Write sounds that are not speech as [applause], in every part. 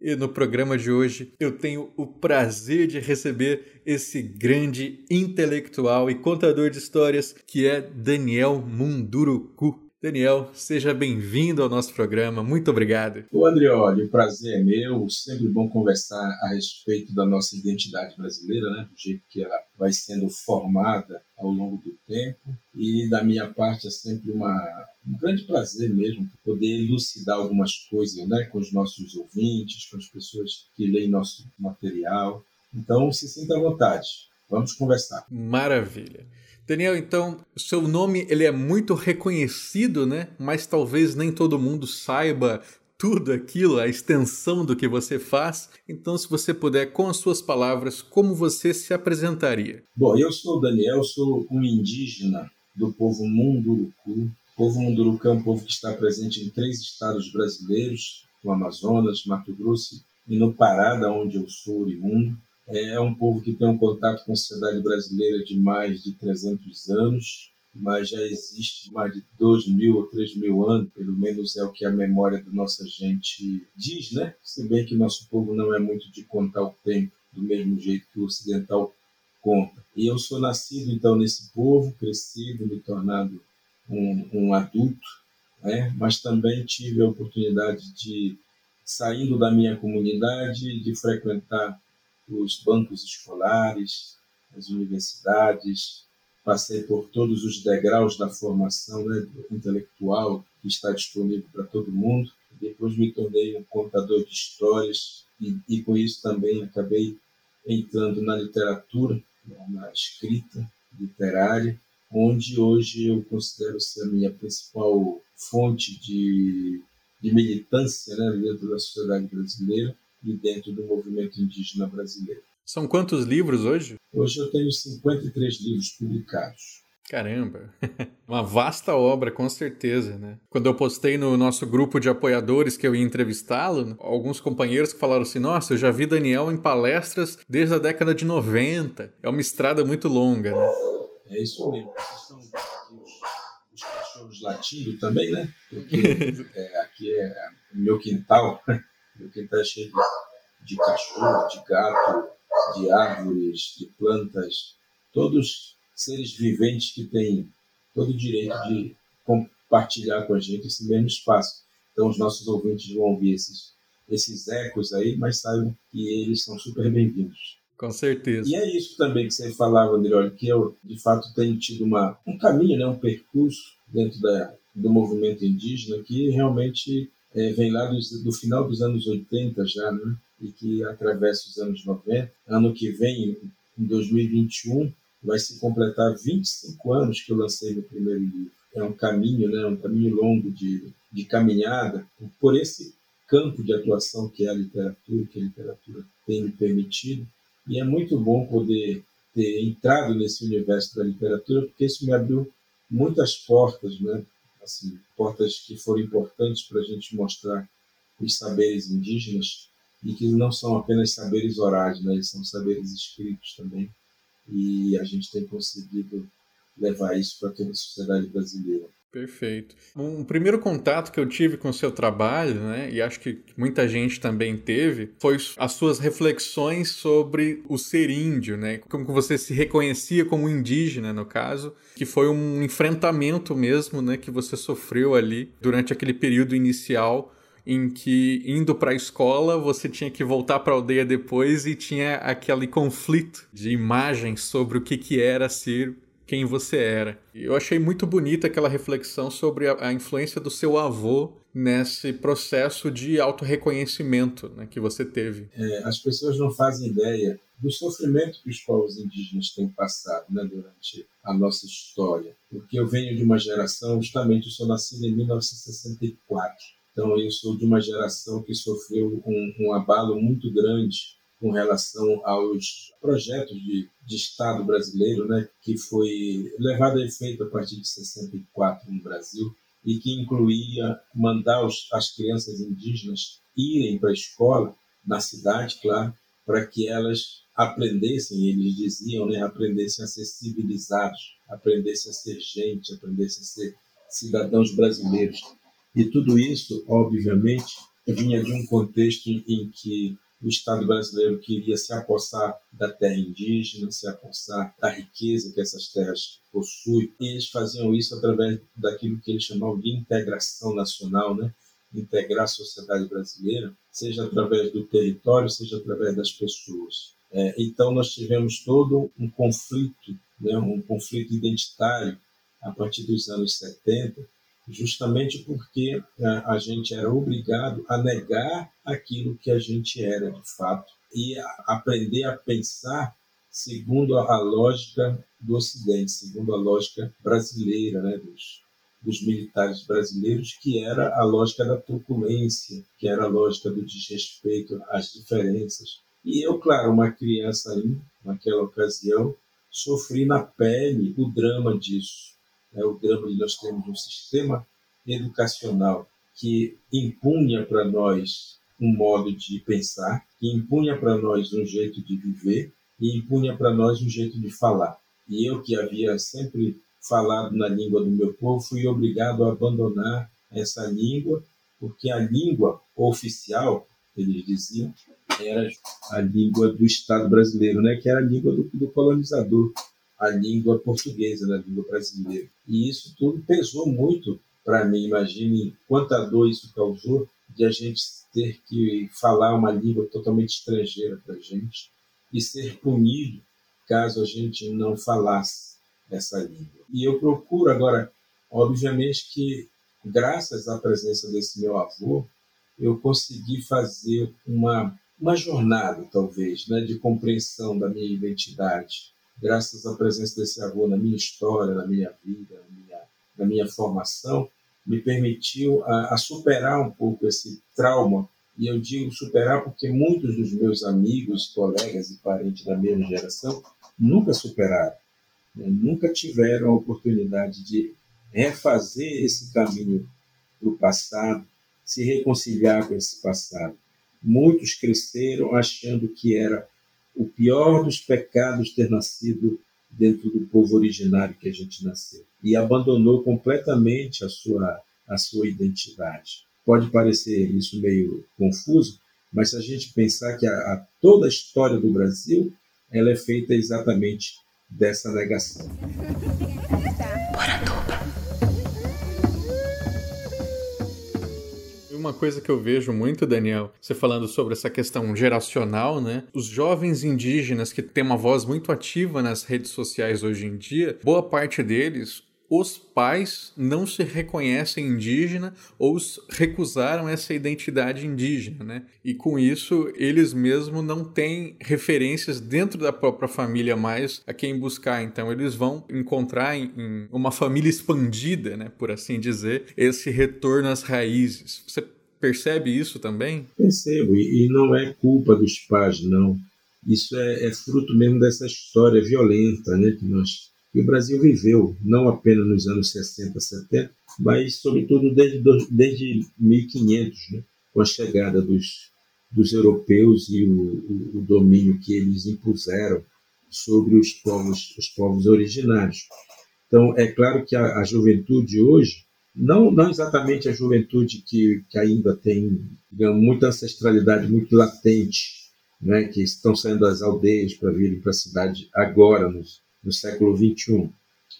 E no programa de hoje eu tenho o prazer de receber esse grande intelectual e contador de histórias que é Daniel Munduruku. Daniel, seja bem-vindo ao nosso programa. Muito obrigado. Ô Andrioli, o prazer é meu. Sempre bom conversar a respeito da nossa identidade brasileira, né? do jeito que ela vai sendo formada ao longo do tempo. E da minha parte é sempre uma, um grande prazer mesmo poder elucidar algumas coisas né? com os nossos ouvintes, com as pessoas que leem nosso material. Então, se sinta à vontade. Vamos conversar. Maravilha. Daniel, então, seu nome ele é muito reconhecido, né? Mas talvez nem todo mundo saiba tudo aquilo, a extensão do que você faz. Então, se você puder, com as suas palavras, como você se apresentaria? Bom, eu sou Daniel, sou um indígena do povo Munduruku. O povo Munduruku é um povo que está presente em três estados brasileiros, no Amazonas, Mato Grosso e no Pará, da onde eu sou oriundo. É um povo que tem um contato com a sociedade brasileira de mais de 300 anos, mas já existe mais de 2 mil ou 3 mil anos, pelo menos é o que a memória da nossa gente diz, né? Se bem que nosso povo não é muito de contar o tempo do mesmo jeito que o ocidental conta. E eu sou nascido, então, nesse povo, crescido, me tornado um, um adulto, né? mas também tive a oportunidade de, saindo da minha comunidade, de frequentar os bancos escolares, as universidades, passei por todos os degraus da formação né, intelectual que está disponível para todo mundo. Depois me tornei um contador de histórias e, e com isso também acabei entrando na literatura, na escrita literária, onde hoje eu considero ser a minha principal fonte de, de militância né, dentro da sociedade brasileira e dentro do movimento indígena brasileiro. São quantos livros hoje? Hoje eu tenho 53 livros publicados. Caramba, [laughs] uma vasta obra, com certeza, né? Quando eu postei no nosso grupo de apoiadores que eu ia entrevistá-lo, alguns companheiros que falaram assim: Nossa, eu já vi Daniel em palestras desde a década de 90. É uma estrada muito longa, né? É isso mesmo. São os, os cachorros latindo também, né? Porque [laughs] é, aqui é o meu quintal. Quintal é cheio de, de cachorro, de gato, de árvores, de plantas, todos seres viventes que têm todo o direito de compartilhar com a gente esse mesmo espaço. Então, os nossos ouvintes vão ouvir esses, esses ecos aí, mas saibam que eles são super bem-vindos. Com certeza. E é isso também que você falava, André, que eu, de fato, tenho tido uma, um caminho, né, um percurso dentro da, do movimento indígena que realmente é, vem lá do, final dos anos 80 já, né? e que atravessa os anos 90. Ano que vem, em 2021, vai se completar 25 anos que eu lancei meu primeiro livro. É um caminho, né? um caminho longo de, de caminhada por esse campo de atuação que é a literatura, que a literatura tem me permitido. E é muito bom poder ter entrado nesse universo da literatura, porque isso me abriu muitas portas, né? Assim, portas que foram importantes para a gente mostrar os saberes indígenas e que não são apenas saberes orais, né? são saberes escritos também. E a gente tem conseguido levar isso para toda a sociedade brasileira. Perfeito. Um primeiro contato que eu tive com o seu trabalho, né, e acho que muita gente também teve, foi as suas reflexões sobre o ser índio, né, como você se reconhecia como indígena, no caso, que foi um enfrentamento mesmo, né, que você sofreu ali durante aquele período inicial em que indo para a escola você tinha que voltar para a aldeia depois e tinha aquele conflito de imagens sobre o que, que era ser quem você era. Eu achei muito bonita aquela reflexão sobre a, a influência do seu avô nesse processo de autorreconhecimento né, que você teve. É, as pessoas não fazem ideia do sofrimento que os povos indígenas têm passado né, durante a nossa história. Porque eu venho de uma geração, justamente eu sou nascido em 1964, então eu sou de uma geração que sofreu um, um abalo muito grande com relação aos projetos de, de Estado brasileiro, né, que foi levado a efeito a partir de 64 no Brasil e que incluía mandar os, as crianças indígenas irem para a escola, na cidade, claro, para que elas aprendessem, eles diziam, né, aprendessem a ser civilizados, aprendessem a ser gente, aprendessem a ser cidadãos brasileiros. E tudo isso, obviamente, vinha de um contexto em que o Estado brasileiro queria se apossar da terra indígena, se apossar da riqueza que essas terras possuem, e eles faziam isso através daquilo que eles chamavam de integração nacional, né? integrar a sociedade brasileira, seja através do território, seja através das pessoas. É, então nós tivemos todo um conflito, né? um conflito identitário a partir dos anos 70, justamente porque a, é, a gente era obrigado a negar aquilo que a gente era de fato e aprender a pensar segundo a, lógica do Ocidente, segundo a lógica brasileira, né, dos, dos militares brasileiros, que era a lógica da truculência, que era a lógica do desrespeito às diferenças. E eu, claro, uma criança aí, naquela ocasião, sofri na pele o drama disso é o drama de nós termos um sistema educacional que impunha para nós um modo de pensar, que impunha para nós um jeito de viver e impunha para nós um jeito de falar. E eu que havia sempre falado na língua do meu povo, fui obrigado a abandonar essa língua, porque a língua oficial, eles diziam, era a língua do Estado brasileiro, né? que era a língua do, do colonizador a língua portuguesa, na língua brasileira. E isso tudo pesou muito para mim. Imagine quanta dor isso causou de a gente ter que falar uma língua totalmente estrangeira para a gente e ser punido caso a gente não falasse essa língua. E eu procuro agora, obviamente que graças à presença desse meu avô, eu consegui fazer uma uma jornada talvez, né, de compreensão da minha identidade, graças à presença desse avô na minha história, na minha vida, na minha, na minha formação, me permitiu a, a, superar um pouco esse trauma. E eu digo superar porque muitos dos meus amigos, colegas e parentes da mesma geração nunca superaram, né? nunca tiveram a oportunidade de refazer esse caminho para o passado, se reconciliar com esse passado. Muitos cresceram achando que era o pior dos pecados ter nascido dentro do povo originário que a gente nasceu e abandonou completamente a sua a sua identidade. Pode parecer isso meio confuso, mas se a gente pensar que a, a toda a história do Brasil ela é feita exatamente dessa negação. [laughs] uma coisa que eu vejo muito, Daniel, você falando sobre essa questão geracional, né? Os jovens indígenas que têm uma voz muito ativa nas redes sociais hoje em dia, boa parte deles os pais não se reconhecem indígena ou recusaram essa identidade indígena, né? E com isso, eles mesmos não têm referências dentro da própria família mais a quem buscar. Então, eles vão encontrar em, em uma família expandida, né, por assim dizer, esse retorno às raízes. Você percebe isso também? Percebo, e não é culpa dos pais, não. Isso é, é fruto mesmo dessa história violenta né, que, nós, que o Brasil viveu, não apenas nos anos 60, 70, mas sobretudo desde, desde 1500, né, com a chegada dos, dos europeus e o, o, o domínio que eles impuseram sobre os povos, os povos originários. Então, é claro que a, a juventude hoje não, não exatamente a juventude que, que ainda tem digamos, muita ancestralidade muito latente, né, que estão saindo das aldeias para virem para a cidade agora, no, no século XXI,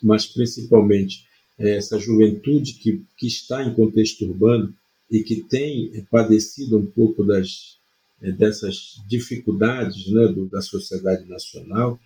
mas principalmente é, essa juventude que, que está em contexto urbano e que tem padecido um pouco das, é, dessas dificuldades né, do, da sociedade nacional,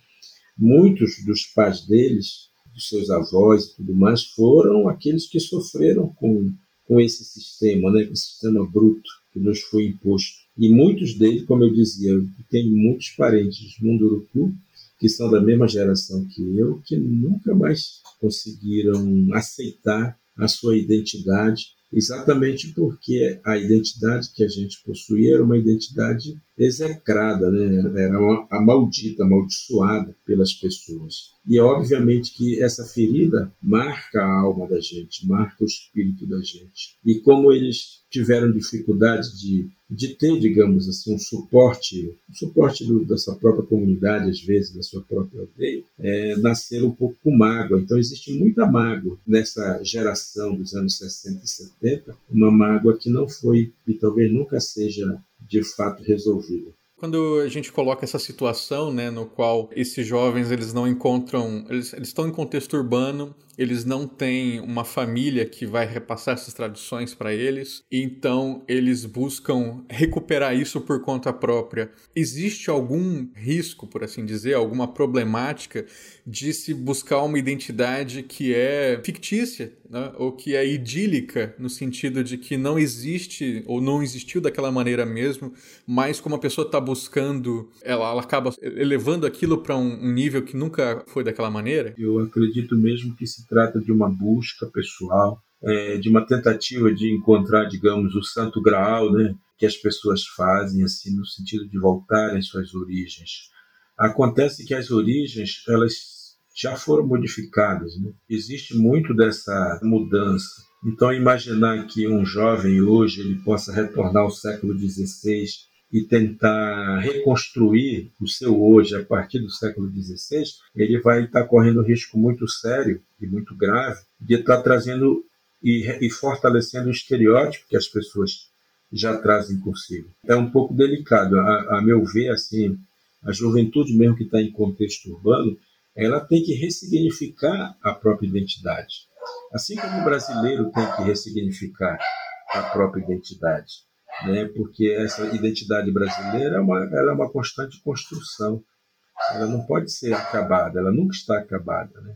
muitos dos pais deles dos seus avós e tudo mais, foram aqueles que sofreram com, com esse sistema, né, esse sistema bruto que nos foi imposto. E muitos deles, como eu dizia, eu tenho muitos parentes do Munduruku que são da mesma geração que eu, que nunca mais conseguiram aceitar a sua identidade exatamente porque a identidade que a gente possuía era uma identidade execrada, né? era uma, a maldita, amaldiçoada pelas pessoas. E obviamente que essa ferida marca a alma da gente, marca o espírito da gente. E como eles tiveram dificuldade de, de ter, digamos assim, um suporte, um suporte do, da sua própria comunidade, às vezes, da sua própria aldeia, é, nasceram um pouco com mágoa. Então existe muita mágoa nessa geração dos anos 60 e 70, uma mágoa que não foi e talvez nunca seja de fato resolvida. Quando a gente coloca essa situação, né, no qual esses jovens eles não encontram, eles, eles estão em contexto urbano, eles não têm uma família que vai repassar essas tradições para eles, então eles buscam recuperar isso por conta própria. Existe algum risco, por assim dizer, alguma problemática de se buscar uma identidade que é fictícia, né? ou que é idílica, no sentido de que não existe ou não existiu daquela maneira mesmo, mas como a pessoa está buscando, ela, ela, acaba elevando aquilo para um, um nível que nunca foi daquela maneira? Eu acredito mesmo que se trata de uma busca pessoal, é, de uma tentativa de encontrar, digamos, o santo graal, né, que as pessoas fazem, assim, no sentido de voltar às suas origens. Acontece que as origens, elas já foram modificadas. Né? Existe muito dessa mudança. Então, imaginar que um jovem hoje ele possa retornar ao século XVI e tentar reconstruir o seu hoje a partir do século XVI, ele vai estar correndo um risco muito sério e muito grave de estar trazendo e, e fortalecendo o estereótipo que as pessoas já trazem consigo. É um pouco delicado, a, a meu ver, assim, a juventude mesmo que está em contexto urbano, ela tem que ressignificar a própria identidade. Assim como o brasileiro tem que ressignificar a própria identidade né? porque essa identidade brasileira é uma, ela é uma constante construção. Ela não pode ser acabada, ela nunca está acabada. Né?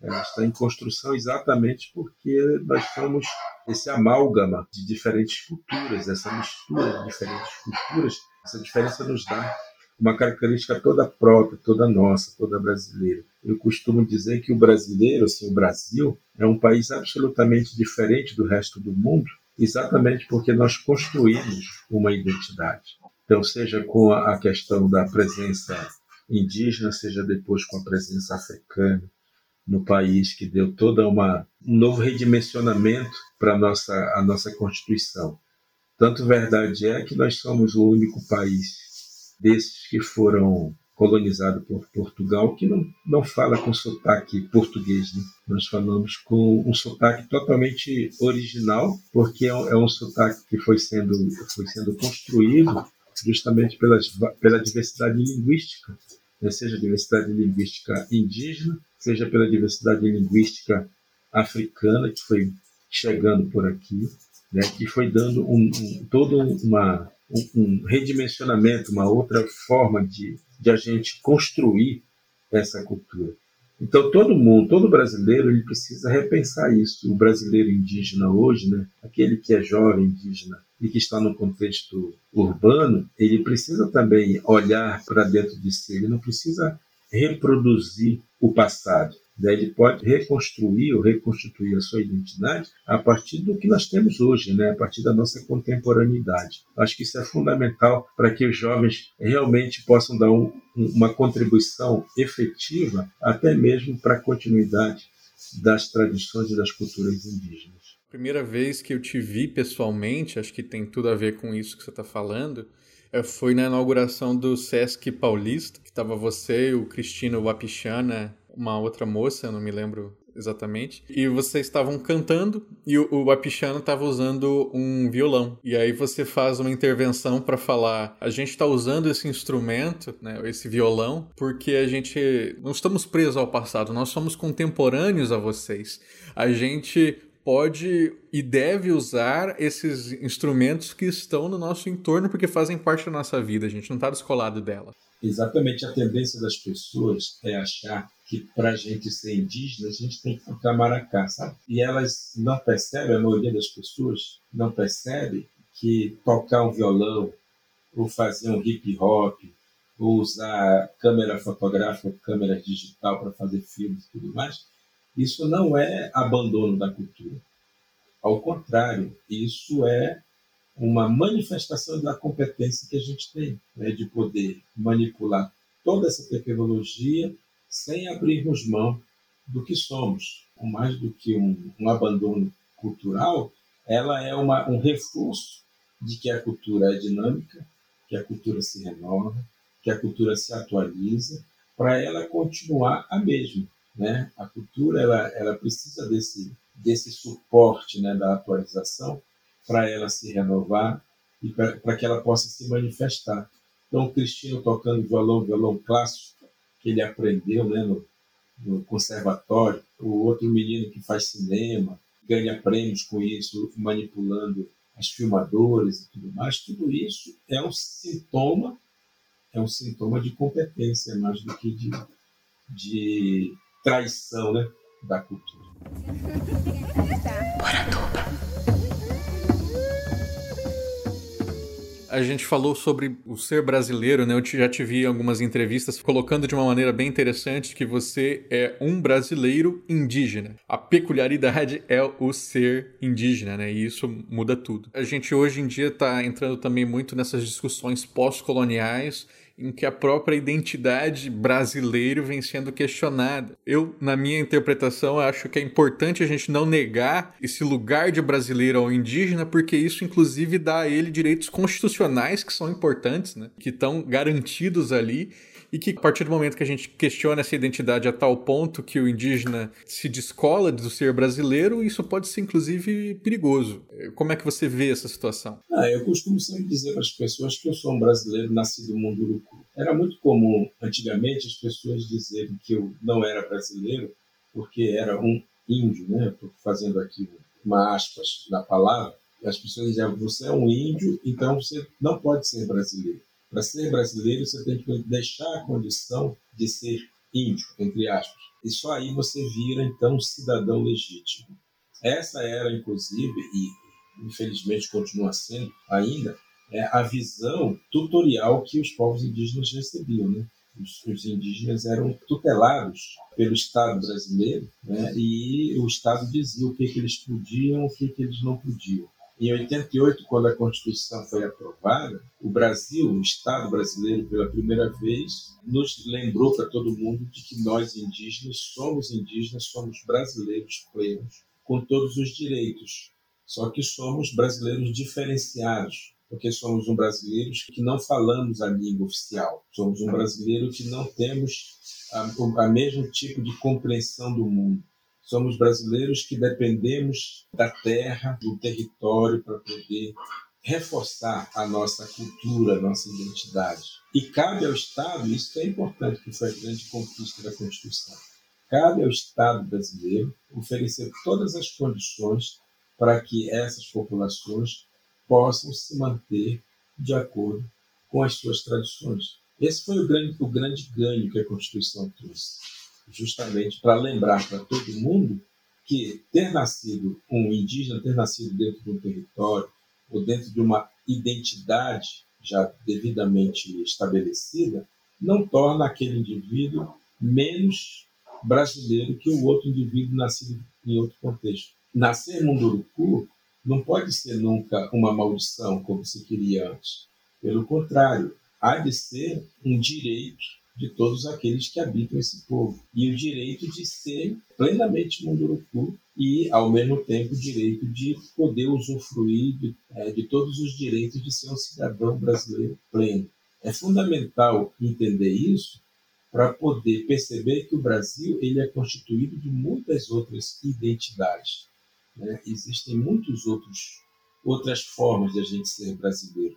Ela está em construção exatamente porque nós somos esse amálgama de diferentes culturas, essa mistura de diferentes culturas. Essa diferença nos dá uma característica toda própria, toda nossa, toda brasileira. Eu costumo dizer que o brasileiro, assim, o Brasil, é um país absolutamente diferente do resto do mundo, exatamente porque nós construímos uma identidade. Então, seja com a questão da presença indígena, seja depois com a presença africana no país, que deu toda uma um novo redimensionamento para nossa, a nossa Constituição. Tanto verdade é que nós somos o único país desses que foram colonizado por Portugal, que não, não fala com sotaque português. Né? Nós falamos com um sotaque totalmente original, porque é um, é um sotaque que foi sendo, foi sendo construído justamente pelas, pela diversidade linguística, né? seja diversidade linguística indígena, seja pela diversidade linguística africana, que foi chegando por aqui, né? que foi dando um, um, todo uma, um, um redimensionamento, uma outra forma de, de a gente construir essa cultura. Então todo mundo, todo brasileiro, ele precisa repensar isso. O brasileiro indígena hoje, né, aquele que é jovem indígena e que está no contexto urbano, ele precisa também olhar para dentro de si. Ele não precisa reproduzir o passado. Né? Ele pode reconstruir ou reconstituir a sua identidade a partir do que nós temos hoje, né? a partir da nossa contemporaneidade. Acho que isso é fundamental para que os jovens realmente possam dar um, uma contribuição efetiva, até mesmo para a continuidade das tradições e das culturas indígenas. Primeira vez que eu te vi pessoalmente, acho que tem tudo a ver com isso que você está falando, é, foi na inauguração do Sesc Paulista, que estava você, o Cristino Wapichana uma outra moça, eu não me lembro exatamente. E vocês estavam cantando e o, Apichano estava usando um violão. E aí você faz uma intervenção para falar: a gente está usando esse instrumento, né, esse violão, porque a gente não estamos presos ao passado, nós somos contemporâneos a vocês. A gente pode e deve usar esses instrumentos que estão no nosso entorno porque fazem parte da nossa vida, a gente não está descolado dela. Exatamente a tendência das pessoas é achar que para a gente ser indígena, a gente tem que tocar maracá, sabe? E elas não percebem, a maioria das pessoas não percebe que tocar um violão, ou fazer um hip hop, ou usar câmera fotográfica, câmera digital para fazer filmes e tudo mais, isso não é abandono da cultura. Ao contrário, isso é uma manifestação da competência que a gente tem, né, de poder manipular toda essa tecnologia sem abrirmos mão do que somos. Mais do que um, um abandono cultural, ela é uma, um reforço de que a cultura é dinâmica, que a cultura se renova, que a cultura se atualiza, para ela continuar a mesma. Né? A cultura ela, ela precisa desse, desse suporte né, da atualização para ela se renovar e para que ela possa se manifestar. Então, o Cristino tocando violão, violão clássico, que ele aprendeu né, no, no conservatório, o outro menino que faz cinema, ganha prêmios com isso, manipulando as filmadoras e tudo mais, tudo isso é um sintoma, é um sintoma de competência mais do que de, de traição né, da cultura. A gente falou sobre o ser brasileiro, né? Eu já te vi em algumas entrevistas colocando de uma maneira bem interessante que você é um brasileiro indígena. A peculiaridade é o ser indígena, né? E isso muda tudo. A gente hoje em dia está entrando também muito nessas discussões pós-coloniais em que a própria identidade brasileira vem sendo questionada. Eu, na minha interpretação, acho que é importante a gente não negar esse lugar de brasileiro ao indígena, porque isso, inclusive, dá a ele direitos constitucionais que são importantes, né? que estão garantidos ali e que a partir do momento que a gente questiona essa identidade a tal ponto que o indígena se descola do ser brasileiro, isso pode ser inclusive perigoso. Como é que você vê essa situação? Ah, eu costumo sempre dizer para as pessoas que eu sou um brasileiro nascido Munduruku. Era muito comum antigamente as pessoas dizerem que eu não era brasileiro porque era um índio, né? Estou fazendo aqui uma aspas na palavra. As pessoas diziam: você é um índio, então você não pode ser brasileiro. Para ser brasileiro, você tem que deixar a condição de ser índio, entre aspas. E só aí você vira, então, cidadão legítimo. Essa era, inclusive, e infelizmente continua sendo ainda, é a visão tutorial que os povos indígenas recebiam. Né? Os, os, indígenas eram tutelados pelo Estado brasileiro né? e o Estado dizia o que, que eles podiam, o que, que eles não podiam. Em 88, quando a Constituição foi aprovada, o Brasil, o Estado brasileiro, pela primeira vez, nos lembrou para todo mundo de que nós indígenas somos indígenas, somos brasileiros plenos, com todos os direitos. Só que somos brasileiros diferenciados, porque somos um brasileiros que não falamos a língua oficial. Somos um brasileiro que não temos a mesmo tipo de compreensão do mundo Somos brasileiros que dependemos da terra, do território para poder reforçar a nossa cultura, a nossa identidade. E cabe ao Estado, isso é importante, que foi a grande conquista da Constituição, cabe ao Estado brasileiro oferecer todas as condições para que essas populações possam se manter de acordo com as suas tradições. Esse foi o grande, o grande ganho que a Constituição trouxe justamente para lembrar para todo mundo que ter nascido um indígena, ter nascido dentro de um território ou dentro de uma identidade já devidamente estabelecida, não torna aquele indivíduo menos brasileiro que o outro indivíduo nascido em outro contexto. Nascer Munduruku não pode ser nunca uma maldição, como se queria antes. Pelo contrário, há de ser um direito de todos aqueles que habitam esse povo. E o direito de ser plenamente munduruku e, ao mesmo tempo, o direito de poder usufruir de, é, de todos os direitos de ser um cidadão brasileiro pleno. É fundamental entender isso para poder perceber que o Brasil ele é constituído de muitas outras identidades. Né? Existem muitos outros outras formas de a gente ser brasileiro.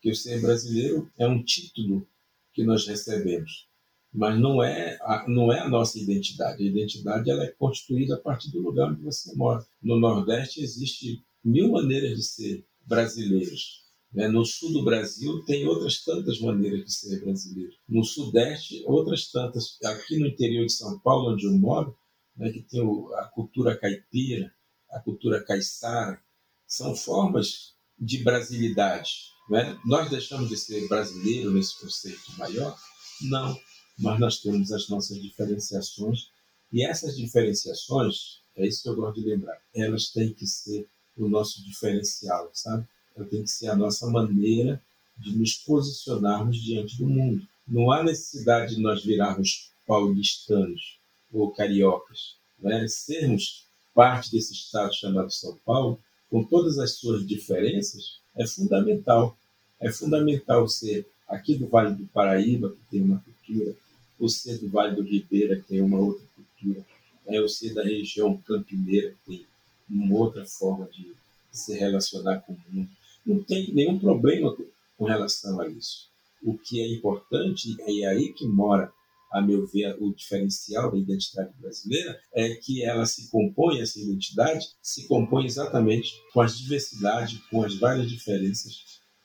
Que o ser brasileiro é um título que nós recebemos. Mas não é, a, não é a nossa identidade. A identidade ela é constituída a partir do lugar onde você mora. No Nordeste existe mil maneiras de ser brasileiros. Né? No sul do Brasil tem outras tantas maneiras de ser brasileiro. No Sudeste, outras tantas. Aqui no interior de São Paulo, onde eu moro, né, que tem a cultura caipira, a cultura caiçara, são formas de brasilidade né? Nós deixamos de ser brasileiro nesse conceito maior? Não, mas nós temos as nossas diferenciações e essas diferenciações, é isso que eu gosto de lembrar, elas têm que ser o nosso diferencial, sabe? Então, tem que ser a nossa maneira de nos posicionarmos diante do mundo. Não há necessidade de nós virarmos paulistanos ou cariocas. Né? Sermos parte desse estado chamado São Paulo, com todas as suas diferenças, é fundamental. É fundamental ser aqui do Vale do Paraíba, que tem uma cultura, ou ser do Vale do Ribeira, que tem uma outra cultura, é, ou ser da região campineira, que tem uma outra forma de se relacionar com o mundo. Não tem nenhum problema com relação a isso. O que é importante, e é aí que mora, a meu ver, o diferencial da identidade brasileira, é que ela se compõe, essa identidade se compõe exatamente com as diversidades, com as várias diferenças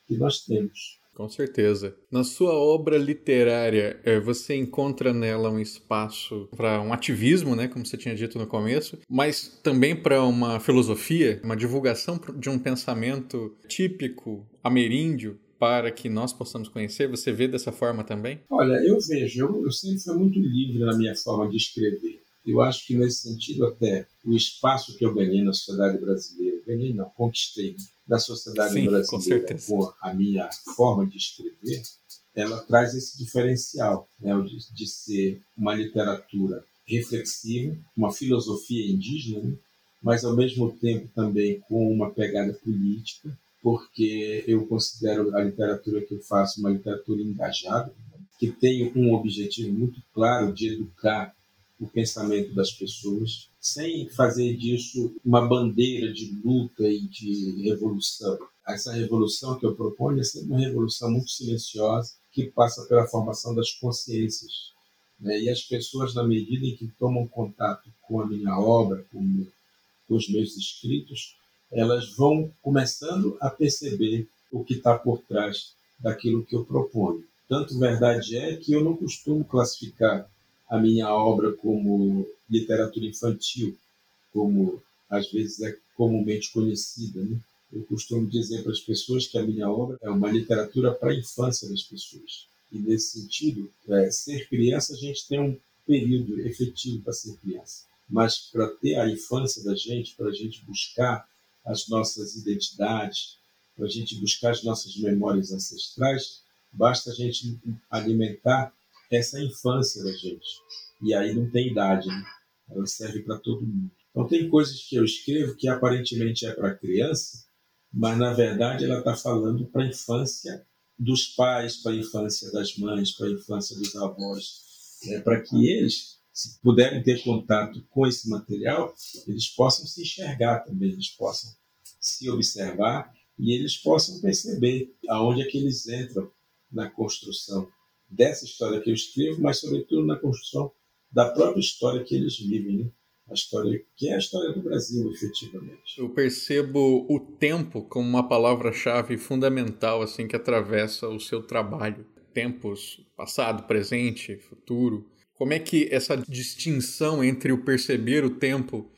que nós temos. Com certeza. Na sua obra literária, eh, você encontra nela um espaço para um ativismo, né, como você tinha dito no começo, mas também para uma filosofia, uma divulgação de um pensamento típico ameríndio para que nós possamos conhecer? Você vê dessa forma também? Olha, eu vejo, eu, eu sempre fui muito livre na minha forma de escrever. Eu acho que nesse sentido até o espaço que eu ganhei na sociedade brasileira, ganhei não, conquistei da sociedade Sim, brasileira com, com, a minha forma de escrever, ela traz esse diferencial né, de, de ser uma literatura reflexiva, uma filosofia indígena, né, mas ao mesmo tempo também com uma pegada política, porque eu considero a literatura que eu faço uma literatura engajada, que tem um objetivo muito claro de educar o pensamento das pessoas, sem fazer disso uma bandeira de luta e de revolução. Essa revolução que eu proponho é sempre uma revolução muito silenciosa, que passa pela formação das consciências. Né? E as pessoas, na medida em que tomam contato com a minha obra, com, com os meus escritos, elas vão começando a perceber o que está por trás daquilo que eu proponho. Tanto verdade é que eu não costumo classificar a minha obra como literatura infantil, como às vezes é comumente conhecida. Né? Eu costumo dizer para as pessoas que a minha obra é uma literatura para a infância das pessoas. E nesse sentido, é, ser criança, a gente tem um período efetivo para ser criança. Mas para ter a infância da gente, para a gente buscar as nossas identidades, para a gente buscar as nossas memórias ancestrais, basta a gente alimentar essa infância da gente. E aí não tem idade, né? ela serve para todo mundo. Então tem coisas que eu escrevo que aparentemente é para criança, mas na verdade ela está falando para a infância dos pais, para a infância das mães, para a infância dos avós, né? para que eles, se puderem ter contato com esse material, eles possam se enxergar também, eles possam se observar e eles possam perceber aonde é que eles entram na construção dessa história que eu escrevo, mas sobretudo na construção da própria história que eles vivem, né? a história que é a história do Brasil, efetivamente. Eu percebo o tempo como uma palavra-chave fundamental assim que atravessa o seu trabalho. Tempos passado, presente, futuro. Como é que essa distinção entre o perceber o tempo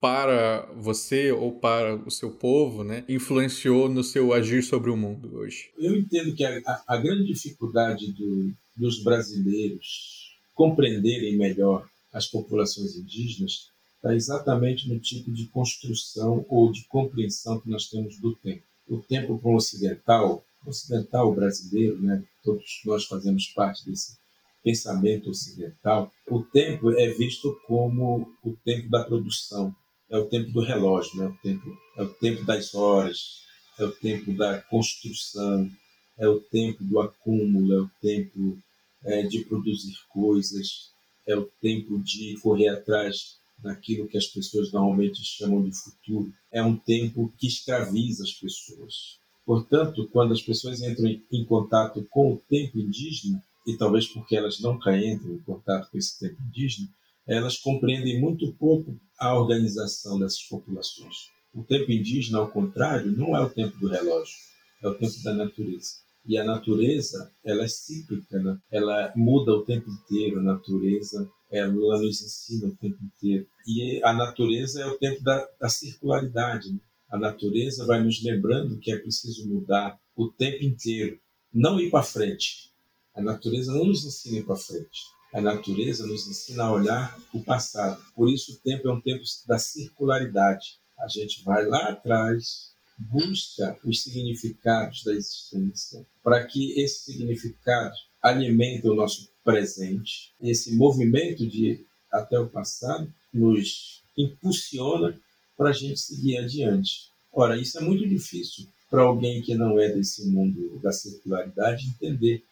para você ou para o seu povo, né, influenciou no seu agir sobre o mundo hoje? Eu entendo que a, a grande dificuldade do, dos brasileiros compreenderem melhor as populações indígenas está exatamente no tipo de construção ou de compreensão que nós temos do tempo. O tempo para o ocidental, ocidental brasileiro, né, todos nós fazemos parte desse pensamento ocidental, o tempo é visto como o tempo da produção, é o tempo do relógio, né? o tempo, é o tempo das horas, é o tempo da construção, é o tempo do acúmulo, é o tempo é, de produzir coisas, é o tempo de correr atrás daquilo que as pessoas normalmente chamam de futuro. É um tempo que escraviza as pessoas. Portanto, quando as pessoas entram em contato com o tempo indígena, e talvez porque elas nunca entram em contato com esse tempo indígena, elas compreendem muito pouco a organização dessas populações. O tempo indígena, ao contrário, não é o tempo do relógio, é o tempo da natureza. E a natureza, ela é cíclica, né? ela muda o tempo inteiro, a natureza, ela nos ensina o tempo inteiro. E a natureza é o tempo da, da circularidade. Né? A natureza vai nos lembrando que é preciso mudar o tempo inteiro, não ir para frente. A natureza não nos ensina ir para frente a natureza nos ensina a olhar o passado. Por isso, o tempo é um tempo da circularidade. A gente vai lá atrás, busca os significados da existência, para que esse significado alimente o nosso presente. Esse movimento de até o passado nos impulsiona para a gente seguir adiante. Ora, isso é muito difícil para alguém que não é desse mundo da circularidade entender,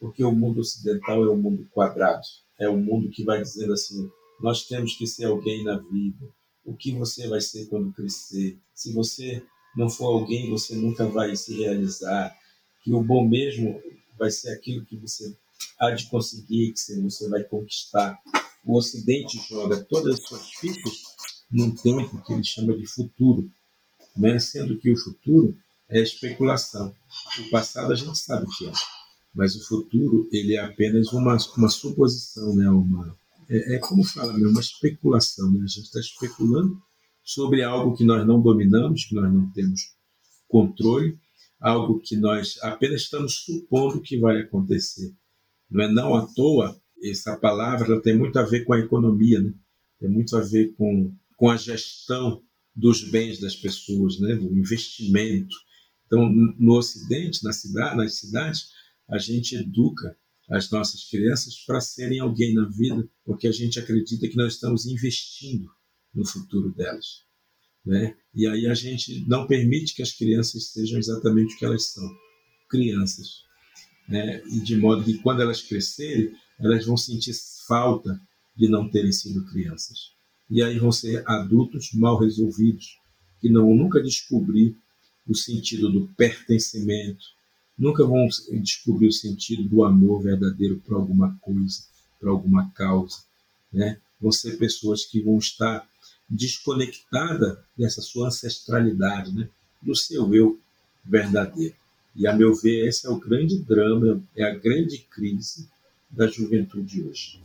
porque o mundo ocidental é um mundo quadrado, é um mundo que vai dizendo assim: nós temos que ser alguém na vida. O que você vai ser quando crescer? Se você não for alguém, você nunca vai se realizar. Que o bom mesmo vai ser aquilo que você há de conseguir, que você vai conquistar. O Ocidente joga todas as suas fichas num tempo que ele chama de futuro, né? sendo que o futuro é especulação. O passado a gente sabe o que é, mas o futuro ele é apenas uma, uma suposição, né? uma, é, é como fala, né? uma especulação. Né? A gente está especulando sobre algo que nós não dominamos, que nós não temos controle, algo que nós apenas estamos supondo que vai acontecer. Não é não à toa essa palavra tem muito a ver com a economia, né? tem muito a ver com, com a gestão dos bens das pessoas, né? do investimento. Então, no Ocidente, na cidade, nas cidades, a gente educa as nossas crianças para serem alguém na vida, porque a gente acredita que nós estamos investindo no futuro delas. Né? E aí a gente não permite que as crianças sejam exatamente o que elas são, crianças. Né? E de modo que quando elas crescerem, elas vão sentir falta de não terem sido crianças. E aí vão ser adultos mal resolvidos, que não nunca descobrir o sentido do pertencimento, nunca vão descobrir o sentido do amor verdadeiro para alguma coisa, para alguma causa, né? Vão ser pessoas que vão estar desconectadas dessa sua ancestralidade, né? Do seu eu verdadeiro. E a meu ver, esse é o grande drama, é a grande crise da juventude hoje.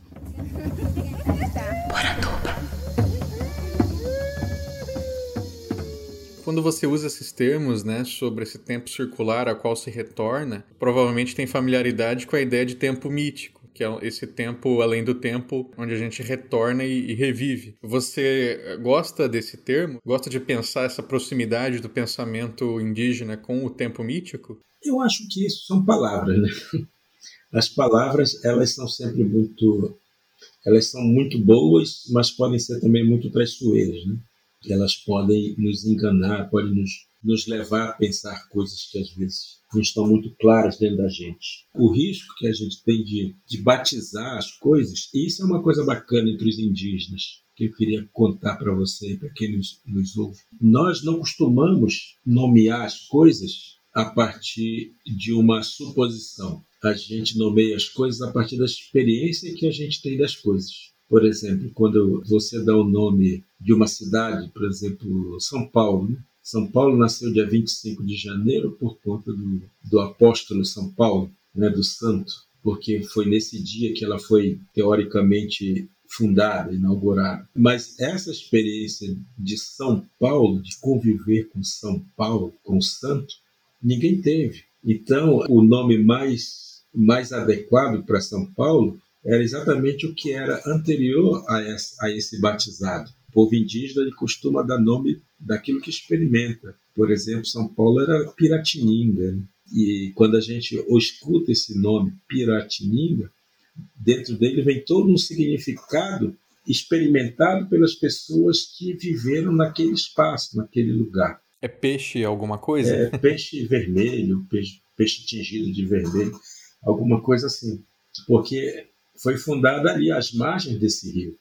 Quando você usa esses termos, né, sobre esse tempo circular a qual se retorna, provavelmente tem familiaridade com a ideia de tempo mítico, que é esse tempo além do tempo onde a gente retorna e, e, revive. Você gosta desse termo? Gosta de pensar essa proximidade do pensamento indígena com o tempo mítico? Eu acho que isso são palavras, né? As palavras, elas são sempre muito elas são muito boas, mas podem ser também muito traiçoeiras, né? Elas podem nos enganar, podem nos, nos levar a pensar coisas que às vezes não estão muito claras dentro da gente. O risco que a gente tem de, de batizar as coisas, e isso é uma coisa bacana entre os indígenas, que eu queria contar para você, para quem nos, nos ouve. Nós não costumamos nomear as coisas a partir de uma suposição a gente nomeia as coisas a partir da experiência que a gente tem das coisas. Por exemplo, quando você dá o nome de uma cidade, por exemplo, São Paulo, né? São Paulo nasceu dia 25 de janeiro por conta do, do apóstolo São Paulo, né, do santo, porque foi nesse dia que ela foi teoricamente fundada, inaugurada. Mas essa experiência de São Paulo, de conviver com São Paulo, com o santo, ninguém teve. Então, o nome mais mais adequado para São Paulo era exatamente o que era anterior a esse batizado. O povo indígena ele costuma dar nome daquilo que experimenta. Por exemplo, São Paulo era Piratininga. Né? E quando a gente escuta esse nome, Piratininga, dentro dele vem todo um significado experimentado pelas pessoas que viveram naquele espaço, naquele lugar. É peixe alguma coisa? É peixe vermelho, peixe, peixe tingido de vermelho alguma coisa assim, porque foi fundada ali às margens desse rio.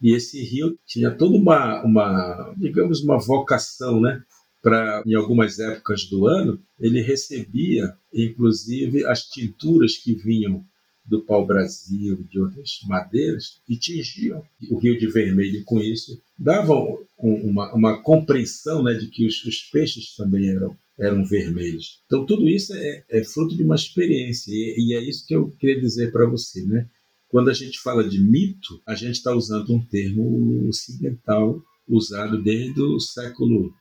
E esse rio tinha toda uma, uma digamos, uma vocação, né? Para, em algumas épocas do ano, ele recebia, inclusive, as tinturas que vinham do pau-brasil, de outras madeiras, e tingiam o rio de vermelho. Com isso, davam uma, uma compreensão né, de que os, os peixes também eram eram vermelhos. Então, tudo isso é, é fruto de uma experiência, e, e, é isso que eu queria dizer para você. Né? Quando a gente fala de mito, a gente está usando um termo ocidental, usado desde o século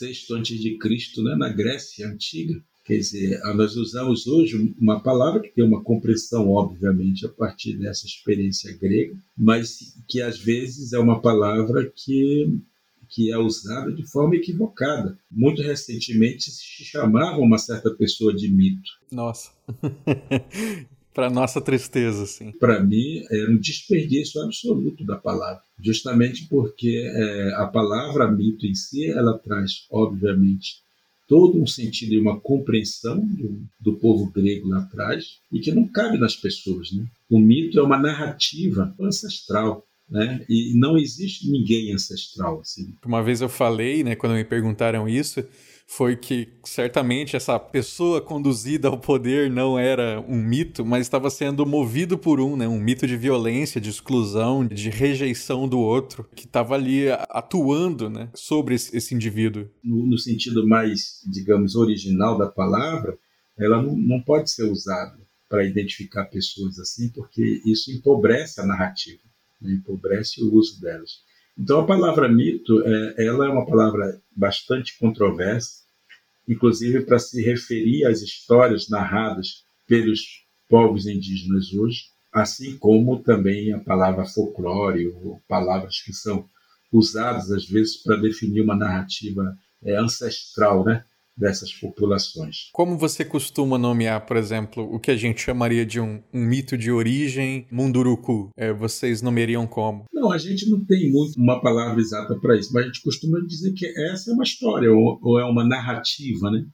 VI a.C., né? na Grécia Antiga. Quer dizer, nós usamos hoje uma palavra que tem uma compreensão, obviamente, a partir dessa experiência grega, mas que às vezes é uma palavra que que é usada de forma equivocada. Muito recentemente se chamava uma certa pessoa de mito. Nossa. [laughs] Para nossa tristeza, sim. Para mim, é um desperdício absoluto da palavra, justamente porque é, a palavra mito em si, ela traz, obviamente, todo um sentido e uma compreensão do, do, povo grego lá atrás e que não cabe nas pessoas. Né? O mito é uma narrativa ancestral. Né? E não existe ninguém ancestral assim. Uma vez eu falei, né, quando me perguntaram isso, foi que certamente essa pessoa conduzida ao poder não era um mito, mas estava sendo movido por um, né, um mito de violência, de exclusão, de rejeição do outro, que estava ali atuando, né, sobre esse, indivíduo. No, no, sentido mais, digamos, original da palavra, ela não, não pode ser usada para identificar pessoas assim, porque isso empobrece a narrativa, né, empobrece o uso delas. Então a palavra mito, é, ela é uma palavra bastante controversa, inclusive para se referir às histórias narradas pelos povos indígenas hoje, assim como também a palavra folclore ou palavras que são usadas às vezes para definir uma narrativa é, ancestral, né? Dessas populações. Como você costuma nomear, por exemplo, o que a gente chamaria de um, um mito de origem munduruku? É, vocês nomeariam como? Não, a gente não tem muito uma palavra exata para isso, mas a gente costuma dizer que essa é uma história ou, ou é uma narrativa, né?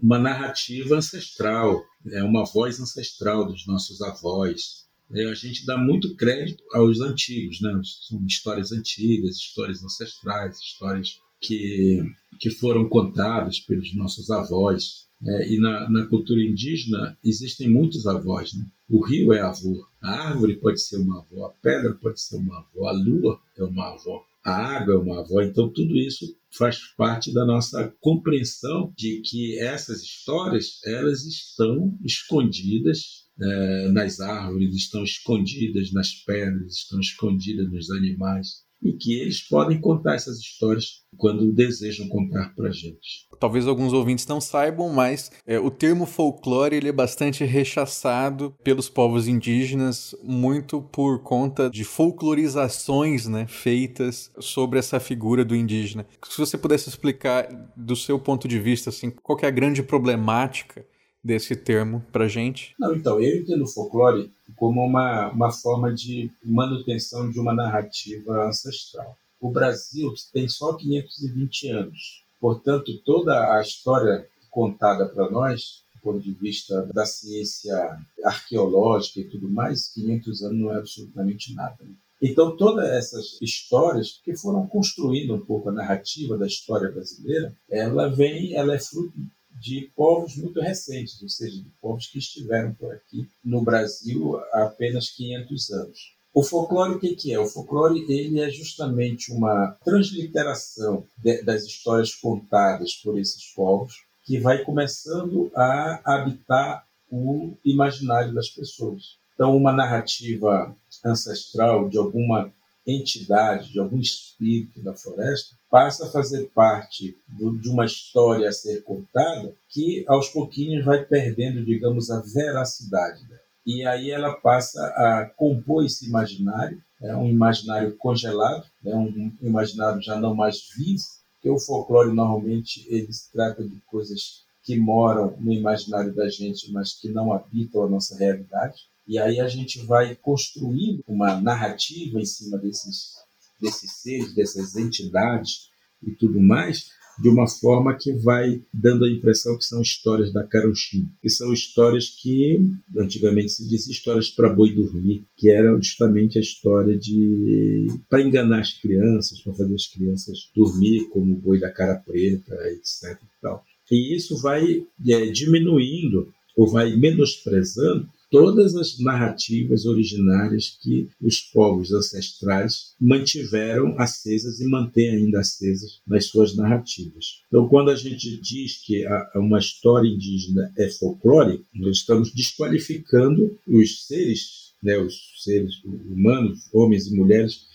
Uma narrativa ancestral, é uma voz ancestral dos nossos avós, é, a gente dá muito crédito aos antigos, né? São histórias antigas, histórias ancestrais, histórias que, que foram contadas pelos nossos avós. É, e na, na, cultura indígena existem muitos avós. Né? O rio é avô, a árvore pode ser uma avó, a pedra pode ser uma avó, a lua é uma avó, a água é uma avó. Então, tudo isso faz parte da nossa compreensão de que essas histórias elas estão escondidas é, nas árvores, estão escondidas nas pedras, estão escondidas nos animais e que eles podem contar essas histórias quando desejam contar para gente. Talvez alguns ouvintes não saibam, mas é, o termo folclore ele é bastante rechaçado pelos povos indígenas, muito por conta de folclorizações né, feitas sobre essa figura do indígena. Se você pudesse explicar do seu ponto de vista, assim, qual é a grande problemática desse termo para gente? Não, então, eu entendo o folclore como uma, uma forma de manutenção de uma narrativa ancestral. O Brasil tem só 520 anos, portanto, toda a história contada para nós, do ponto de vista da ciência arqueológica e tudo mais, 500 anos não é absolutamente nada. Né? Então, todas essas histórias que foram construindo um pouco a narrativa da história brasileira, ela vem, ela é fruto de povos muito recentes, ou seja, de povos que estiveram por aqui no Brasil há apenas 500 anos. O folclore o que, é? O folclore ele é justamente uma transliteração de, das histórias contadas por esses povos que vai começando a habitar o imaginário das pessoas. Então, uma narrativa ancestral de alguma entidade, de algum espírito da floresta, passa a fazer parte do, de uma história a ser contada que aos pouquinhos vai perdendo, digamos, a veracidade dela. E aí ela passa a compor esse imaginário, é um imaginário congelado, é um imaginário já não mais vivo, porque o folclore normalmente ele trata de coisas que moram no imaginário da gente, mas que não habitam a nossa realidade. E aí a gente vai construindo uma narrativa em cima desses, desses seres, dessas entidades e tudo mais, de uma forma que vai dando a impressão que são histórias da carochinha, que são histórias que antigamente se dizia histórias para boi dormir, que era justamente a história de para enganar as crianças, para fazer as crianças dormir como o boi da cara preta, etc. E, tal. e isso vai é, diminuindo ou vai menosprezando todas as narrativas originárias que os povos ancestrais mantiveram acesas e mantêm ainda acesas nas suas narrativas. Então, quando a gente diz que uma história indígena é folclore, nós estamos desqualificando os seres, né, os seres humanos, homens e mulheres,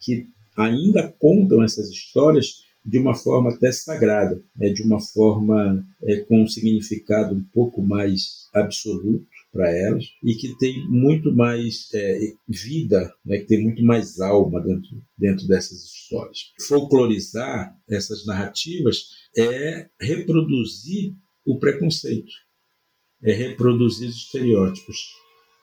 que ainda contam essas histórias de uma forma até sagrada, né, de uma forma é, com um significado um pouco mais absoluto para elas e que tem muito mais é, vida, né, que tem muito mais alma dentro, dentro dessas histórias. Folclorizar essas narrativas é reproduzir o preconceito, é reproduzir os estereótipos,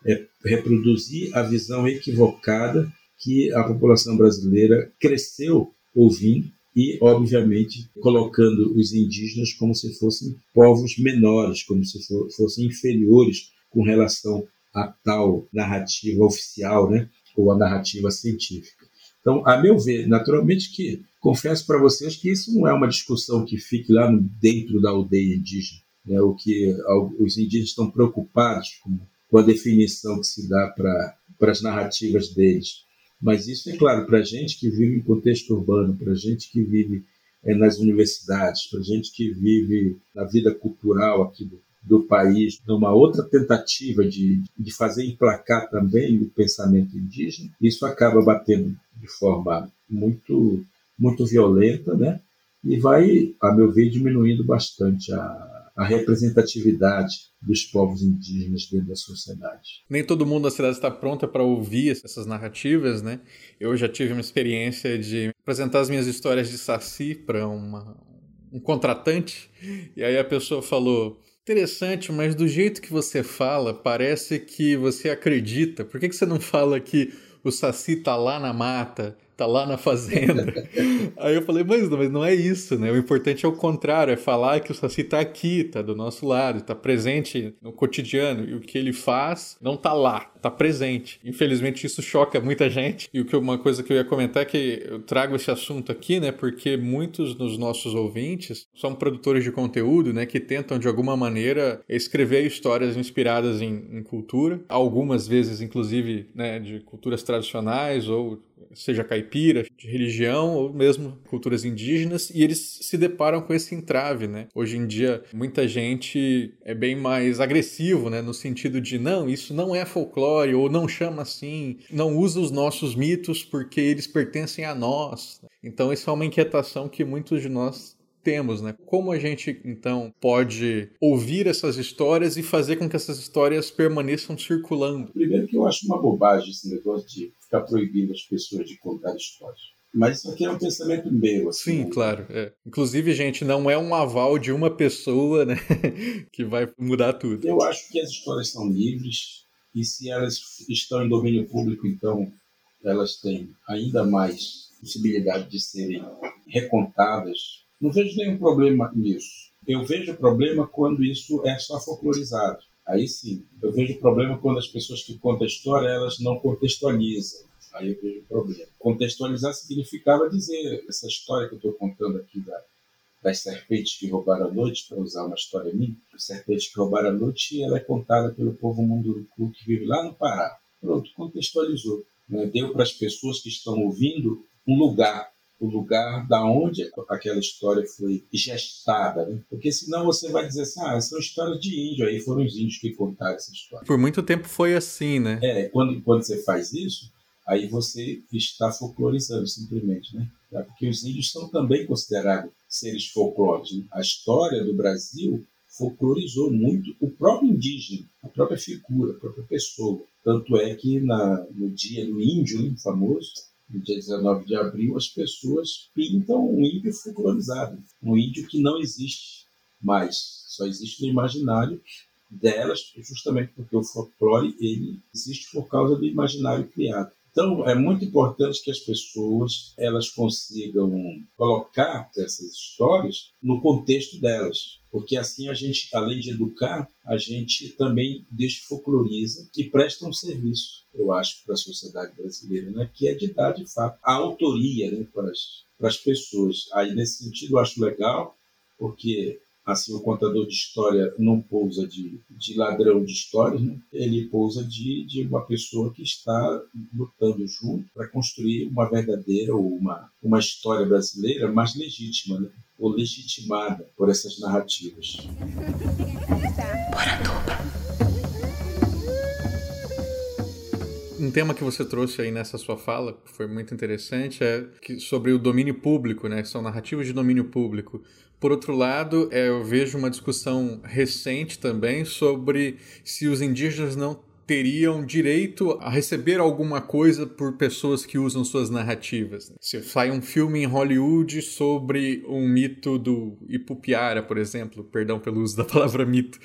é reproduzir a visão equivocada que a população brasileira cresceu ouvindo e, obviamente, colocando os indígenas como se fossem povos menores, como se fossem inferiores com relação a tal narrativa oficial, né, ou a narrativa científica. Então, a meu ver, naturalmente que confesso para vocês que isso não é uma discussão que fique lá dentro da aldeia indígena, né, o que os indígenas estão preocupados com, com a definição que se dá para as narrativas deles. Mas isso é claro, para gente que vive em contexto urbano, para gente que vive é, nas universidades, para gente que vive na vida cultural aqui do, do país, numa outra tentativa de, de fazer emplacar também o pensamento indígena, isso acaba batendo de forma muito, muito violenta, né? E vai, a meu ver, diminuindo bastante a, a representatividade dos povos indígenas dentro da sociedade. Nem todo mundo da cidade está pronta para ouvir essas narrativas, né? Eu já tive uma experiência de apresentar as minhas histórias de Saci para um contratante, e aí a pessoa falou: Interessante, mas do jeito que você fala, parece que você acredita. Por que, que você não fala que o Saci tá lá na mata, tá lá na fazenda. [laughs] Aí eu falei, mas, mas não é isso, né? O importante é o contrário, é falar que o Saci tá aqui, tá do nosso lado, tá presente no cotidiano. E o que ele faz não tá lá, tá presente. Infelizmente isso choca muita gente. E o que uma coisa que eu ia comentar é que eu trago esse assunto aqui, né? Porque muitos dos nossos ouvintes são produtores de conteúdo, né? Que tentam de alguma maneira escrever histórias inspiradas em, em cultura. Algumas vezes, inclusive, né? De culturas tradicionais ou seja caipira, de religião ou mesmo culturas indígenas, e eles se deparam com esse entrave, né? Hoje em dia, muita gente é bem mais agressivo, né? No sentido de, não, isso não é folclore, ou não chama assim, não usa os nossos mitos porque eles pertencem a nós. Então, isso é uma inquietação que muitos de nós temos, né? Como a gente então pode ouvir essas histórias e fazer com que essas histórias permaneçam circulando? Primeiro que eu acho uma bobagem esse negócio de ficar proibindo as pessoas de contar histórias. Mas isso aqui é um pensamento meu. Assim, Sim, né? claro. É. Inclusive, gente, não é um aval de uma pessoa né, [laughs] que vai mudar tudo. Eu acho que as histórias são livres e se elas estão em domínio público, então elas têm ainda mais possibilidade de serem recontadas não vejo nenhum problema nisso. Eu vejo problema quando isso é só folclorizado. Aí sim, eu vejo problema quando as pessoas que contam a história elas não contextualizam. Aí eu vejo problema. Contextualizar significava dizer essa história que eu estou contando aqui da, das serpentes que roubaram a noite, para usar uma história minha. As serpentes que roubaram a noite, ela é contada pelo povo munduruku que vive lá no Pará. Pronto, contextualizou. Né? Deu para as pessoas que estão ouvindo um lugar o lugar da onde aquela história foi gestada, né? porque senão você vai dizer assim, ah, são histórias de índio, aí foram os índios que contaram essa história. Por muito tempo foi assim, né? É, quando, quando você faz isso, aí você está folclorizando simplesmente, né? Porque os índios são também considerados seres folclóricos. Né? A história do Brasil folclorizou muito o próprio indígena, a própria figura, a própria pessoa. Tanto é que na, no dia do índio, né, famoso, no dia 19 de abril, as pessoas pintam um índio folclorizado, um índio que não existe mais, só existe no imaginário delas, justamente porque o folclore ele existe por causa do imaginário criado. Então, é muito importante que as pessoas elas consigam colocar essas histórias no contexto delas, porque assim a gente, além de educar, a gente também desfolcloriza e presta um serviço, eu acho, para a sociedade brasileira, né? que é de dar, de fato, a autoria né? para, as, para as pessoas. Aí, nesse sentido, eu acho legal, porque assim o contador de história não pousa de, de ladrão de histórias, né? ele pousa de, de uma pessoa que está lutando junto para construir uma verdadeira ou uma, uma história brasileira mais legítima, né? ou legitimada por essas narrativas. Um tema que você trouxe aí nessa sua fala, que foi muito interessante, é que sobre o domínio público, né? São narrativas de domínio público. Por outro lado, é, eu vejo uma discussão recente também sobre se os indígenas não teriam direito a receber alguma coisa por pessoas que usam suas narrativas. Se sai um filme em Hollywood sobre um mito do Ipupiara, por exemplo, perdão pelo uso da palavra mito,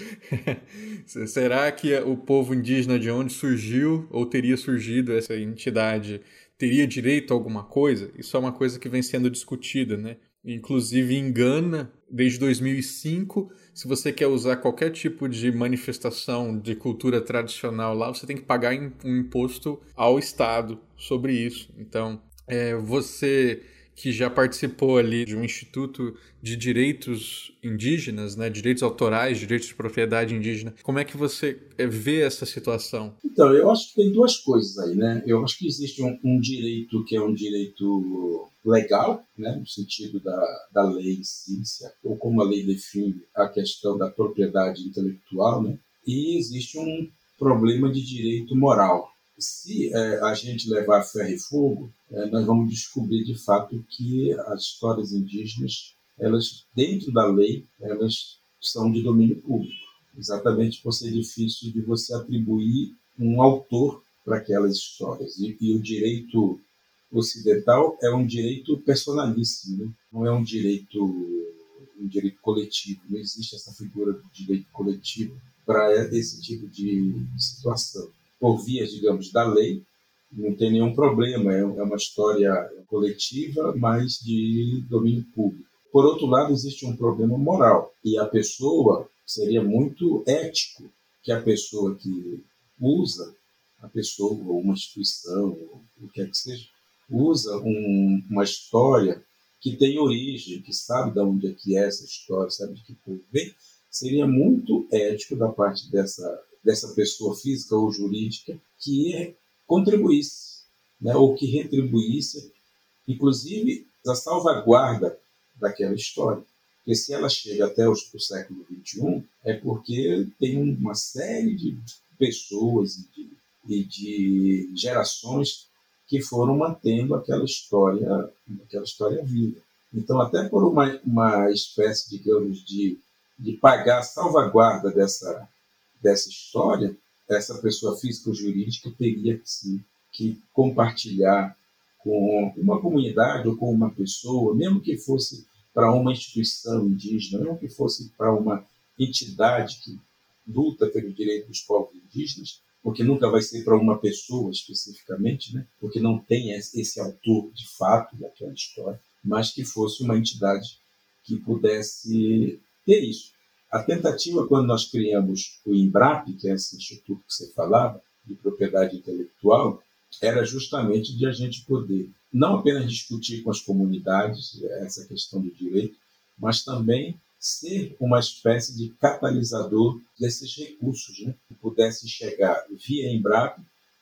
[laughs] será que o povo indígena de onde surgiu ou teria surgido essa entidade teria direito a alguma coisa? Isso é uma coisa que vem sendo discutida, né? Inclusive em Gana, desde 2005, se você quer usar qualquer tipo de manifestação de cultura tradicional lá, você tem que pagar um imposto ao Estado sobre isso. Então, é, você que já participou ali de um instituto de direitos indígenas, né, direitos autorais, direitos de propriedade indígena. Como é que você eh, vê essa situação? Então, eu acho que tem duas coisas aí, né? Eu acho que existe um, um direito que é um direito legal, né, no sentido da, da lei em si, ou como a lei define a questão da propriedade intelectual, né? E existe um problema de direito moral, se é, a gente levar ferro e fogo, é, nós vamos descobrir de fato que as histórias indígenas, elas dentro da lei, elas são de domínio público, exatamente por ser difícil de você atribuir um autor para aquelas histórias. E, e, o direito ocidental é um direito personalíssimo, né? não é um direito um direito coletivo. Não existe essa figura do direito coletivo para esse tipo de situação por vias, digamos, da lei, não tem nenhum problema, é, é uma história coletiva, mas de domínio público. Por outro lado, existe um problema moral, e a pessoa seria muito ético que a pessoa que usa, a pessoa ou uma instituição, ou o que é que seja, usa um, uma história que tem origem, que sabe de onde é que é essa história, sabe de que povo vem, seria muito ético da parte dessa dessa pessoa física ou jurídica que contribuísse, né, ou que retribuísse, inclusive, a salvaguarda daquela história. Porque se ela chega até o século XXI, é porque tem uma série de pessoas e de, e de gerações que foram mantendo aquela história, aquela história viva. Então, até por uma, uma espécie, digamos, de, de pagar a salvaguarda dessa, dessa história, essa pessoa física ou jurídica teria que, que compartilhar com uma comunidade ou com uma pessoa, mesmo que fosse para uma instituição indígena, mesmo que fosse para uma entidade que luta pelo direito dos povos indígenas, porque nunca vai ser para uma pessoa especificamente, né? porque não tem esse autor de fato daquela história, mas que fosse uma entidade que pudesse ter isso. A tentativa, quando nós criamos o IMBRAP, que é esse instituto que você falava, de propriedade intelectual, era justamente de a gente poder não apenas discutir com as comunidades essa questão do direito, mas também ser uma espécie de catalisador desses recursos, né? que pudessem chegar via Embrap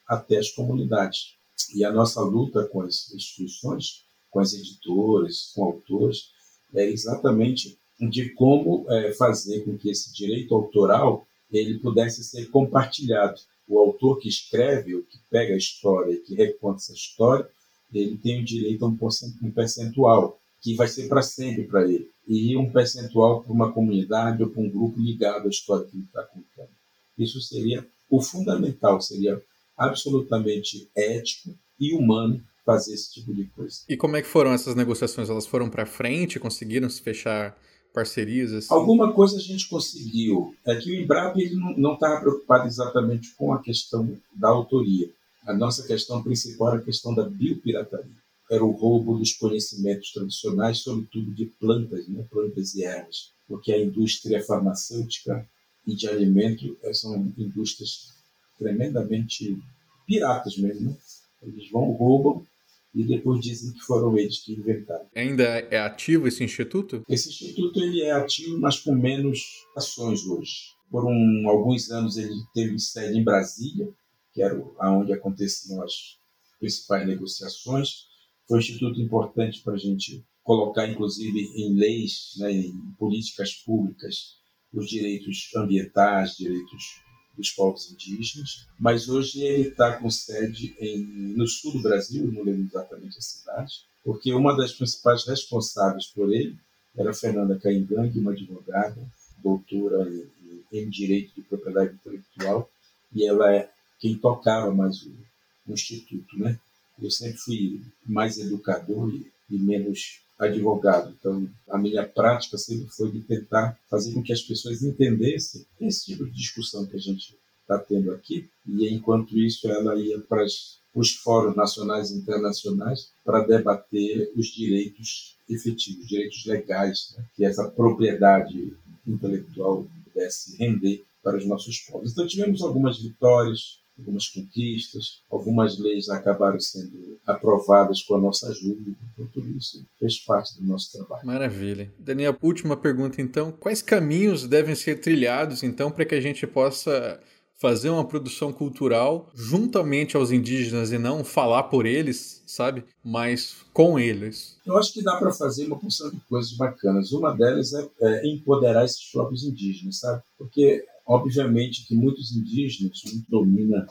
até as comunidades. E a nossa luta com as instituições, com as editoras, com autores, é exatamente de como é, fazer com que esse direito autoral ele pudesse ser compartilhado. O autor que escreve, ou que pega a história, que reconta essa história, ele tem o direito a um percentual, que vai ser para sempre para ele, e um percentual para uma comunidade ou para um grupo ligado à história que ele está contando. Isso seria o fundamental, seria absolutamente ético e humano fazer esse tipo de coisa. E como é que foram essas negociações? Elas foram para frente? Conseguiram se fechar parcerias? Assim? Alguma coisa a gente conseguiu. É que o Embrapa ele não estava preocupado exatamente com a questão da autoria. A nossa questão principal era a questão da biopirataria. Era o roubo dos conhecimentos tradicionais, sobretudo de plantas, né? plantas e ervas. Porque a indústria farmacêutica e de alimento eh, são indústrias tremendamente piratas mesmo. Né? Eles vão, roubam e depois dizem que foram eles que inventaram. Ainda é ativo esse instituto? Esse instituto ele é ativo, mas com menos ações hoje. Por um, alguns anos ele teve sede em Brasília, que era onde aconteciam as principais negociações. Foi um instituto importante para a gente colocar, inclusive, em leis, né, em políticas públicas, os direitos ambientais, direitos dos povos indígenas, mas hoje ele está com sede em, no sul do Brasil, não lembro exatamente a cidade, porque uma das principais responsáveis por ele era Fernanda Caingang, uma advogada, doutora em, em Direito de Propriedade Intelectual, e ela é quem tocava mais o, o Instituto. Né? Eu sempre fui mais educador e, e menos advogado. Então, a minha prática sempre foi de tentar fazer com que as pessoas entendessem esse tipo de discussão que a gente está tendo aqui. E, enquanto isso, ela ia para os fóruns nacionais e internacionais para debater os direitos efetivos, direitos legais, né? que essa propriedade intelectual pudesse render para os nossos povos. Então, tivemos algumas vitórias, algumas conquistas, algumas leis acabaram sendo aprovadas com a nossa ajuda, então tudo isso fez parte do nosso trabalho. Maravilha. Daniel, última pergunta então, quais caminhos devem ser trilhados então para que a gente possa fazer uma produção cultural juntamente aos indígenas e não falar por eles, sabe? Mas com eles. Eu acho que dá para fazer uma porção de coisas bacanas. Uma delas é, é empoderar esses próprios indígenas, sabe? Porque Obviamente que muitos indígenas dominam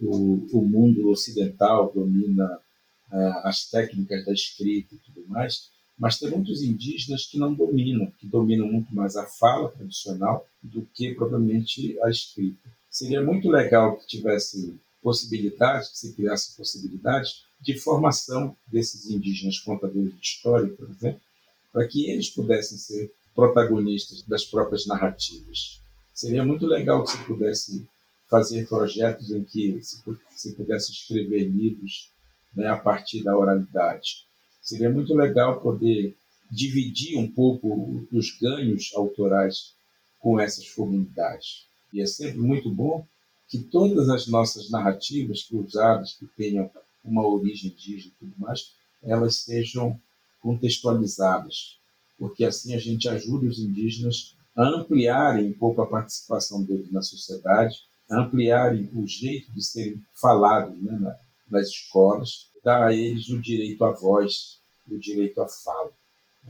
o, o mundo ocidental, domina uh, as técnicas da escrita e tudo mais, mas tem muitos indígenas que não dominam, que dominam muito mais a fala tradicional do que propriamente a escrita. Seria muito legal que tivesse possibilidade, que se criasse possibilidade de formação desses indígenas contadores de história, por exemplo, para que eles pudessem ser protagonistas das próprias narrativas. Seria muito legal que se pudesse fazer projetos em que se pudesse escrever livros né, a partir da oralidade. Seria muito legal poder dividir um pouco os ganhos autorais com essas comunidades. E é sempre muito bom que todas as nossas narrativas cruzadas, que tenham uma origem indígena e tudo mais, elas sejam contextualizadas, porque assim a gente ajuda os indígenas ampliarem um pouco a participação deles na sociedade, ampliarem o jeito de serem falados né, nas escolas, dar a eles o direito à voz, o direito à fala.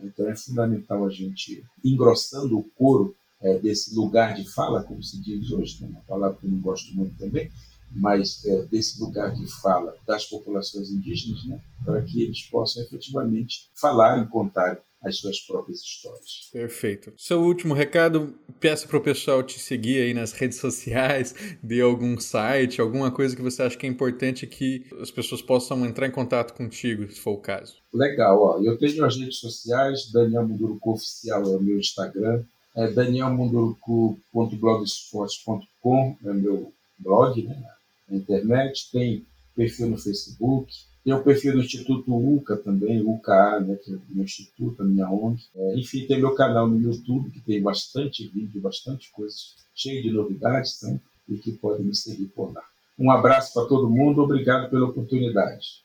Então é fundamental a gente, engrossando o coro é, desse lugar de fala, como se diz hoje, né, uma palavra que eu não gosto muito também, mas é, desse lugar de fala das populações indígenas, né, para que eles possam efetivamente falar e contar as suas próprias histórias. Perfeito. Seu último recado, peço para o pessoal te seguir aí nas redes sociais, [laughs] de algum site, alguma coisa que você acha que é importante que as pessoas possam entrar em contato contigo, se for o caso. Legal, ó. Eu tenho as redes sociais, Daniel Munduruku Oficial é o meu Instagram, é danielmunduruku.blogspot.com é o meu blog, né, na internet, tem perfil no Facebook, tem o perfil do Instituto UCA também, UCA, né, que é o meu instituto, a minha ONG. É, enfim, tem meu canal no YouTube, que tem bastante vídeo, bastante coisas, cheio de novidades sempre, e que podem me seguir por lá. Um abraço para todo mundo, obrigado pela oportunidade.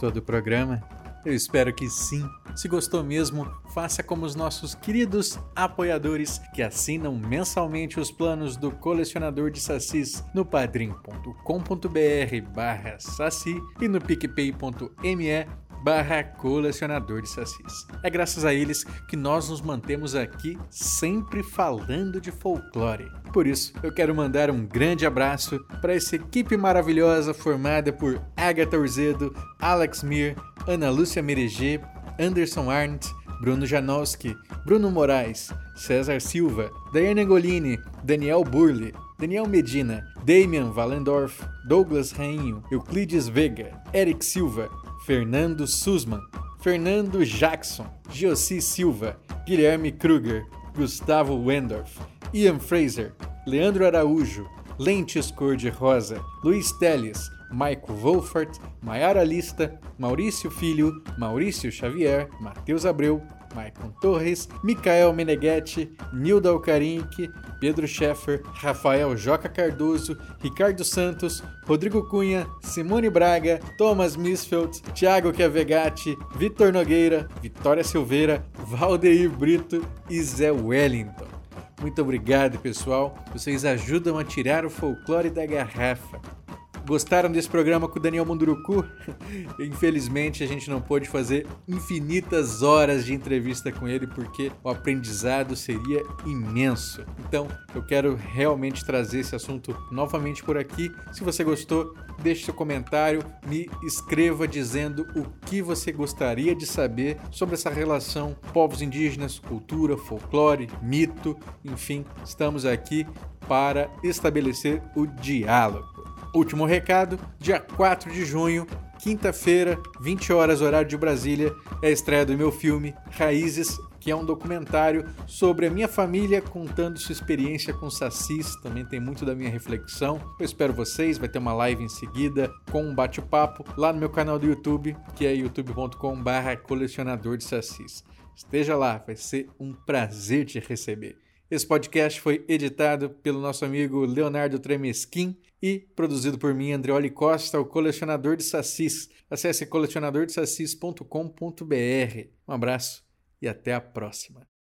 Gostou do programa? Eu espero que sim. Se gostou mesmo, faça como os nossos queridos apoiadores que assinam mensalmente os planos do colecionador de sacis no padrim.com.br barra saci e no picpay.me barra colecionador de sacis. É graças a eles que nós nos mantemos aqui sempre falando de folclore. Por isso, eu quero mandar um grande abraço para essa equipe maravilhosa formada por Agatha Urzedo, Alex Mir, Ana Lúcia Mereger, Anderson Arndt, Bruno Janowski, Bruno Moraes, César Silva, Daiane Golini, Daniel Burle, Daniel Medina, Damian Valendorf, Douglas Rainho, Euclides Vega, Eric Silva, Fernando Sussman, Fernando Jackson, Giossi Silva, Guilherme Kruger, Gustavo Wendorf, Ian Fraser, Leandro Araújo, Lentes Cor-de-Rosa, Luiz Teles, Maico Wolfert, Maiara Lista, Maurício Filho, Maurício Xavier, Matheus Abreu, Maicon Torres, Micael Meneghetti, Nilda Alcarinque, Pedro Scheffer, Rafael Joca Cardoso, Ricardo Santos, Rodrigo Cunha, Simone Braga, Thomas Misfeld, Thiago Chiavegatti, Vitor Nogueira, Vitória Silveira, Valdeir Brito e Zé Wellington. Muito obrigado, pessoal. Vocês ajudam a tirar o folclore da garrafa. Gostaram desse programa com o Daniel Munduruku? [laughs] Infelizmente a gente não pôde fazer infinitas horas de entrevista com ele porque o aprendizado seria imenso. Então eu quero realmente trazer esse assunto novamente por aqui. Se você gostou, deixe seu comentário, me escreva dizendo o que você gostaria de saber sobre essa relação povos indígenas, cultura, folclore, mito, enfim, estamos aqui para estabelecer o diálogo. Último recado: dia 4 de junho, quinta-feira, 20 horas, horário de Brasília, é a estreia do meu filme Raízes, que é um documentário sobre a minha família contando sua experiência com sacis. Também tem muito da minha reflexão. Eu espero vocês. Vai ter uma live em seguida com um bate-papo lá no meu canal do YouTube, que é youtube.com/colecionador de sacis. Esteja lá, vai ser um prazer te receber. Esse podcast foi editado pelo nosso amigo Leonardo Tremesquim e produzido por mim, Andreoli Costa, o colecionador de sacis. Acesse colecionadordesacis.com.br. Um abraço e até a próxima.